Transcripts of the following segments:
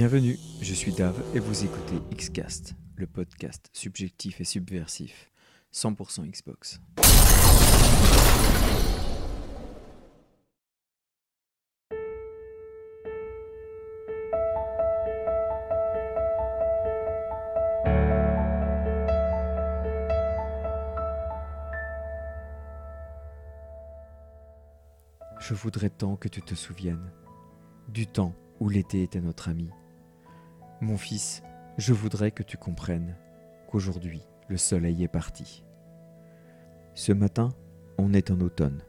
Bienvenue, je suis Dave et vous écoutez Xcast, le podcast subjectif et subversif, 100% Xbox. Je voudrais tant que tu te souviennes du temps où l'été était notre ami. Mon fils, je voudrais que tu comprennes qu'aujourd'hui le soleil est parti. Ce matin, on est en automne.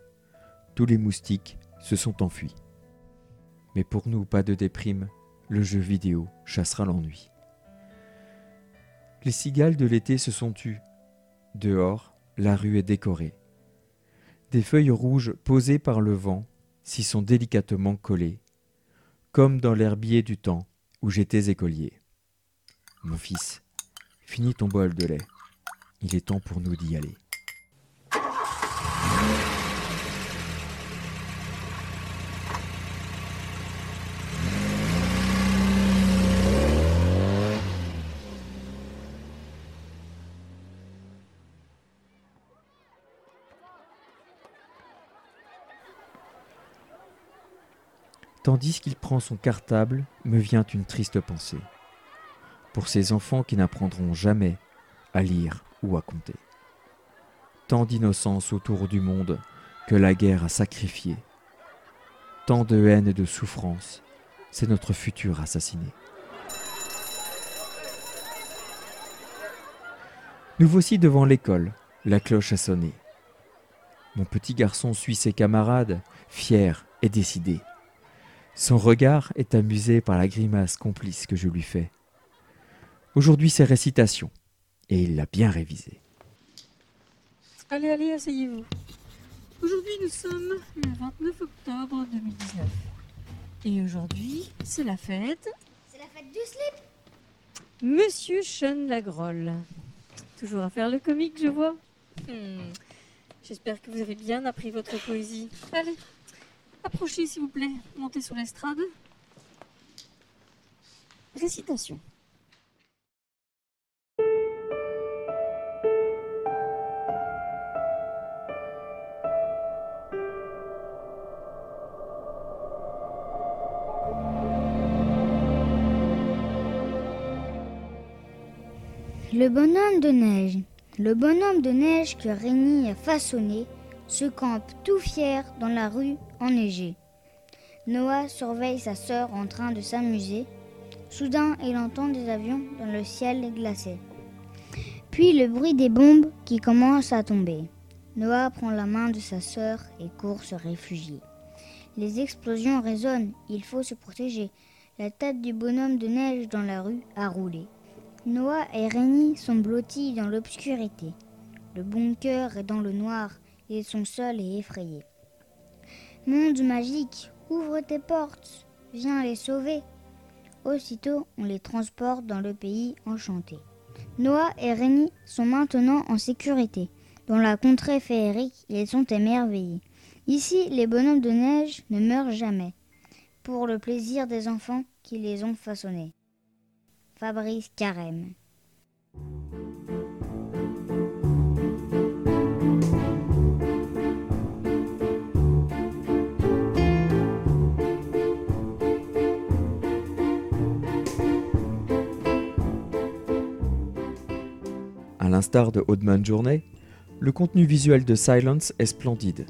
Tous les moustiques se sont enfuis. Mais pour nous, pas de déprime, le jeu vidéo chassera l'ennui. Les cigales de l'été se sont tues. Dehors, la rue est décorée. Des feuilles rouges posées par le vent s'y sont délicatement collées comme dans l'herbier du temps où j'étais écolier. Mon fils, finis ton bol de lait. Il est temps pour nous d'y aller. Tandis qu'il prend son cartable, me vient une triste pensée. Pour ces enfants qui n'apprendront jamais à lire ou à compter. Tant d'innocence autour du monde que la guerre a sacrifié. Tant de haine et de souffrance, c'est notre futur assassiné. Nous voici devant l'école, la cloche a sonné. Mon petit garçon suit ses camarades, fier et décidé. Son regard est amusé par la grimace complice que je lui fais. Aujourd'hui, c'est récitation, et il l'a bien révisé. Allez, allez, asseyez-vous. Aujourd'hui, nous sommes le 29 octobre 2019. Et aujourd'hui, c'est la fête. C'est la fête du slip Monsieur Sean Lagrolle. Toujours à faire le comique, je vois. Hmm. J'espère que vous avez bien appris votre poésie. Allez, Approchez, s'il vous plaît. Montez sur l'estrade. Récitation. Le bonhomme de neige. Le bonhomme de neige que Rémi a façonné se campe tout fier dans la rue enneigée. Noah surveille sa sœur en train de s'amuser. Soudain, il entend des avions dans le ciel glacé. Puis le bruit des bombes qui commencent à tomber. Noah prend la main de sa sœur et court se réfugier. Les explosions résonnent, il faut se protéger. La tête du bonhomme de neige dans la rue a roulé. Noah et Rémi sont blottis dans l'obscurité. Le bunker est dans le noir ils sont seuls et effrayés. Monde magique, ouvre tes portes, viens les sauver. Aussitôt, on les transporte dans le pays enchanté. Noah et Rémi sont maintenant en sécurité. Dans la contrée féerique, ils sont émerveillés. Ici, les bonhommes de neige ne meurent jamais, pour le plaisir des enfants qui les ont façonnés. Fabrice Carême l'instar de Oddman Journey, le contenu visuel de Silence est splendide.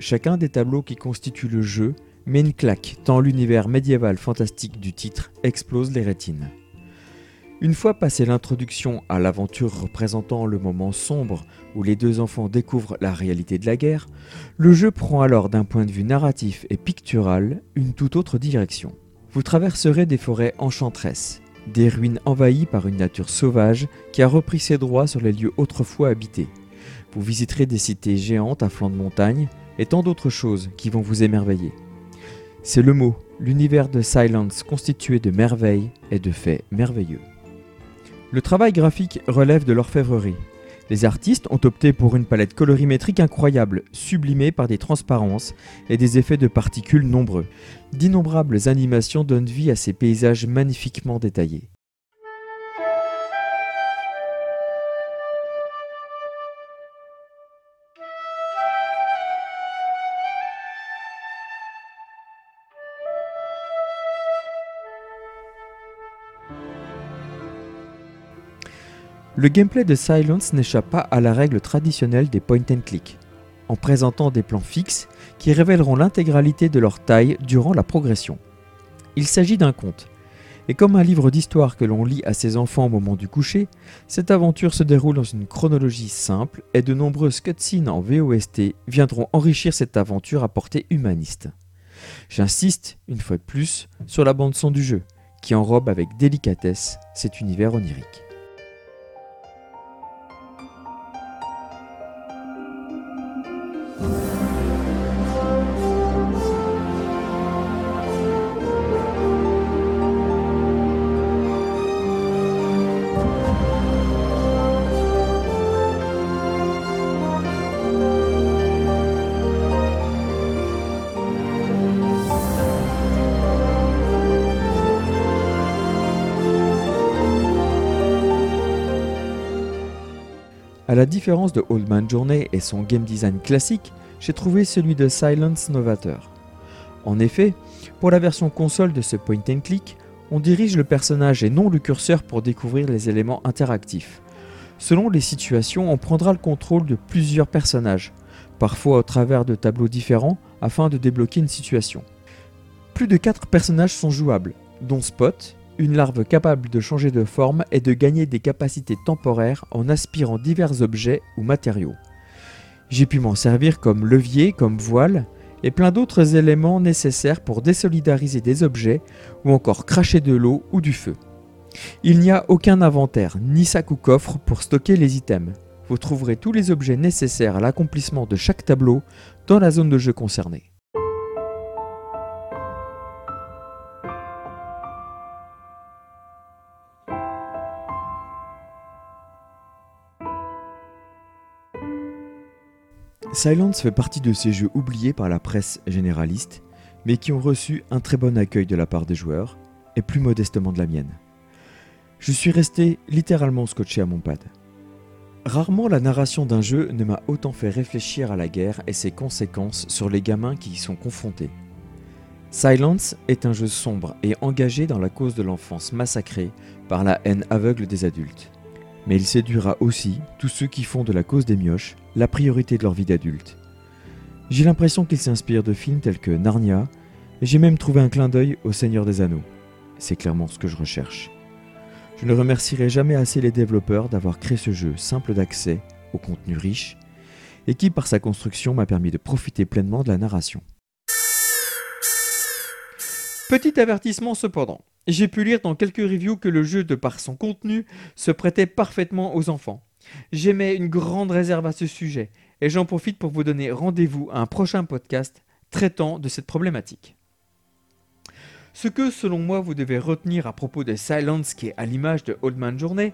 Chacun des tableaux qui constituent le jeu met une claque tant l'univers médiéval fantastique du titre explose les rétines. Une fois passée l'introduction à l'aventure représentant le moment sombre où les deux enfants découvrent la réalité de la guerre, le jeu prend alors d'un point de vue narratif et pictural une toute autre direction. Vous traverserez des forêts enchanteresses, des ruines envahies par une nature sauvage qui a repris ses droits sur les lieux autrefois habités. Vous visiterez des cités géantes à flanc de montagne et tant d'autres choses qui vont vous émerveiller. C'est le mot, l'univers de Silence constitué de merveilles et de faits merveilleux. Le travail graphique relève de l'orfèvrerie. Les artistes ont opté pour une palette colorimétrique incroyable, sublimée par des transparences et des effets de particules nombreux. D'innombrables animations donnent vie à ces paysages magnifiquement détaillés. Le gameplay de Silence n'échappe pas à la règle traditionnelle des point and click, en présentant des plans fixes qui révéleront l'intégralité de leur taille durant la progression. Il s'agit d'un conte, et comme un livre d'histoire que l'on lit à ses enfants au moment du coucher, cette aventure se déroule dans une chronologie simple et de nombreuses cutscenes en VOST viendront enrichir cette aventure à portée humaniste. J'insiste, une fois de plus, sur la bande-son du jeu, qui enrobe avec délicatesse cet univers onirique. À la différence de Old Man Journey et son game design classique, j'ai trouvé celui de Silence novateur. En effet, pour la version console de ce point and click, on dirige le personnage et non le curseur pour découvrir les éléments interactifs. Selon les situations, on prendra le contrôle de plusieurs personnages, parfois au travers de tableaux différents afin de débloquer une situation. Plus de 4 personnages sont jouables, dont Spot, une larve capable de changer de forme et de gagner des capacités temporaires en aspirant divers objets ou matériaux. J'ai pu m'en servir comme levier, comme voile, et plein d'autres éléments nécessaires pour désolidariser des objets ou encore cracher de l'eau ou du feu. Il n'y a aucun inventaire, ni sac ou coffre pour stocker les items. Vous trouverez tous les objets nécessaires à l'accomplissement de chaque tableau dans la zone de jeu concernée. Silence fait partie de ces jeux oubliés par la presse généraliste, mais qui ont reçu un très bon accueil de la part des joueurs, et plus modestement de la mienne. Je suis resté littéralement scotché à mon pad. Rarement la narration d'un jeu ne m'a autant fait réfléchir à la guerre et ses conséquences sur les gamins qui y sont confrontés. Silence est un jeu sombre et engagé dans la cause de l'enfance massacrée par la haine aveugle des adultes mais il séduira aussi tous ceux qui font de la cause des mioches la priorité de leur vie d'adulte. J'ai l'impression qu'il s'inspire de films tels que Narnia, et j'ai même trouvé un clin d'œil au Seigneur des Anneaux. C'est clairement ce que je recherche. Je ne remercierai jamais assez les développeurs d'avoir créé ce jeu simple d'accès, au contenu riche, et qui par sa construction m'a permis de profiter pleinement de la narration. Petit avertissement cependant, j'ai pu lire dans quelques reviews que le jeu, de par son contenu, se prêtait parfaitement aux enfants. J'émets une grande réserve à ce sujet, et j'en profite pour vous donner rendez-vous à un prochain podcast traitant de cette problématique. Ce que, selon moi, vous devez retenir à propos de Silence qui est à l'image de Old Man Journey,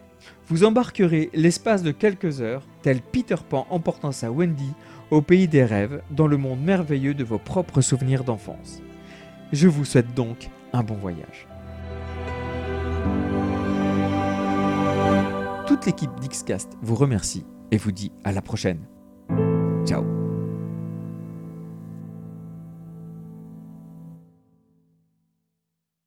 vous embarquerez l'espace de quelques heures, tel Peter Pan emportant sa Wendy au pays des rêves, dans le monde merveilleux de vos propres souvenirs d'enfance. Je vous souhaite donc un bon voyage. Toute l'équipe d'Xcast vous remercie et vous dit à la prochaine. Ciao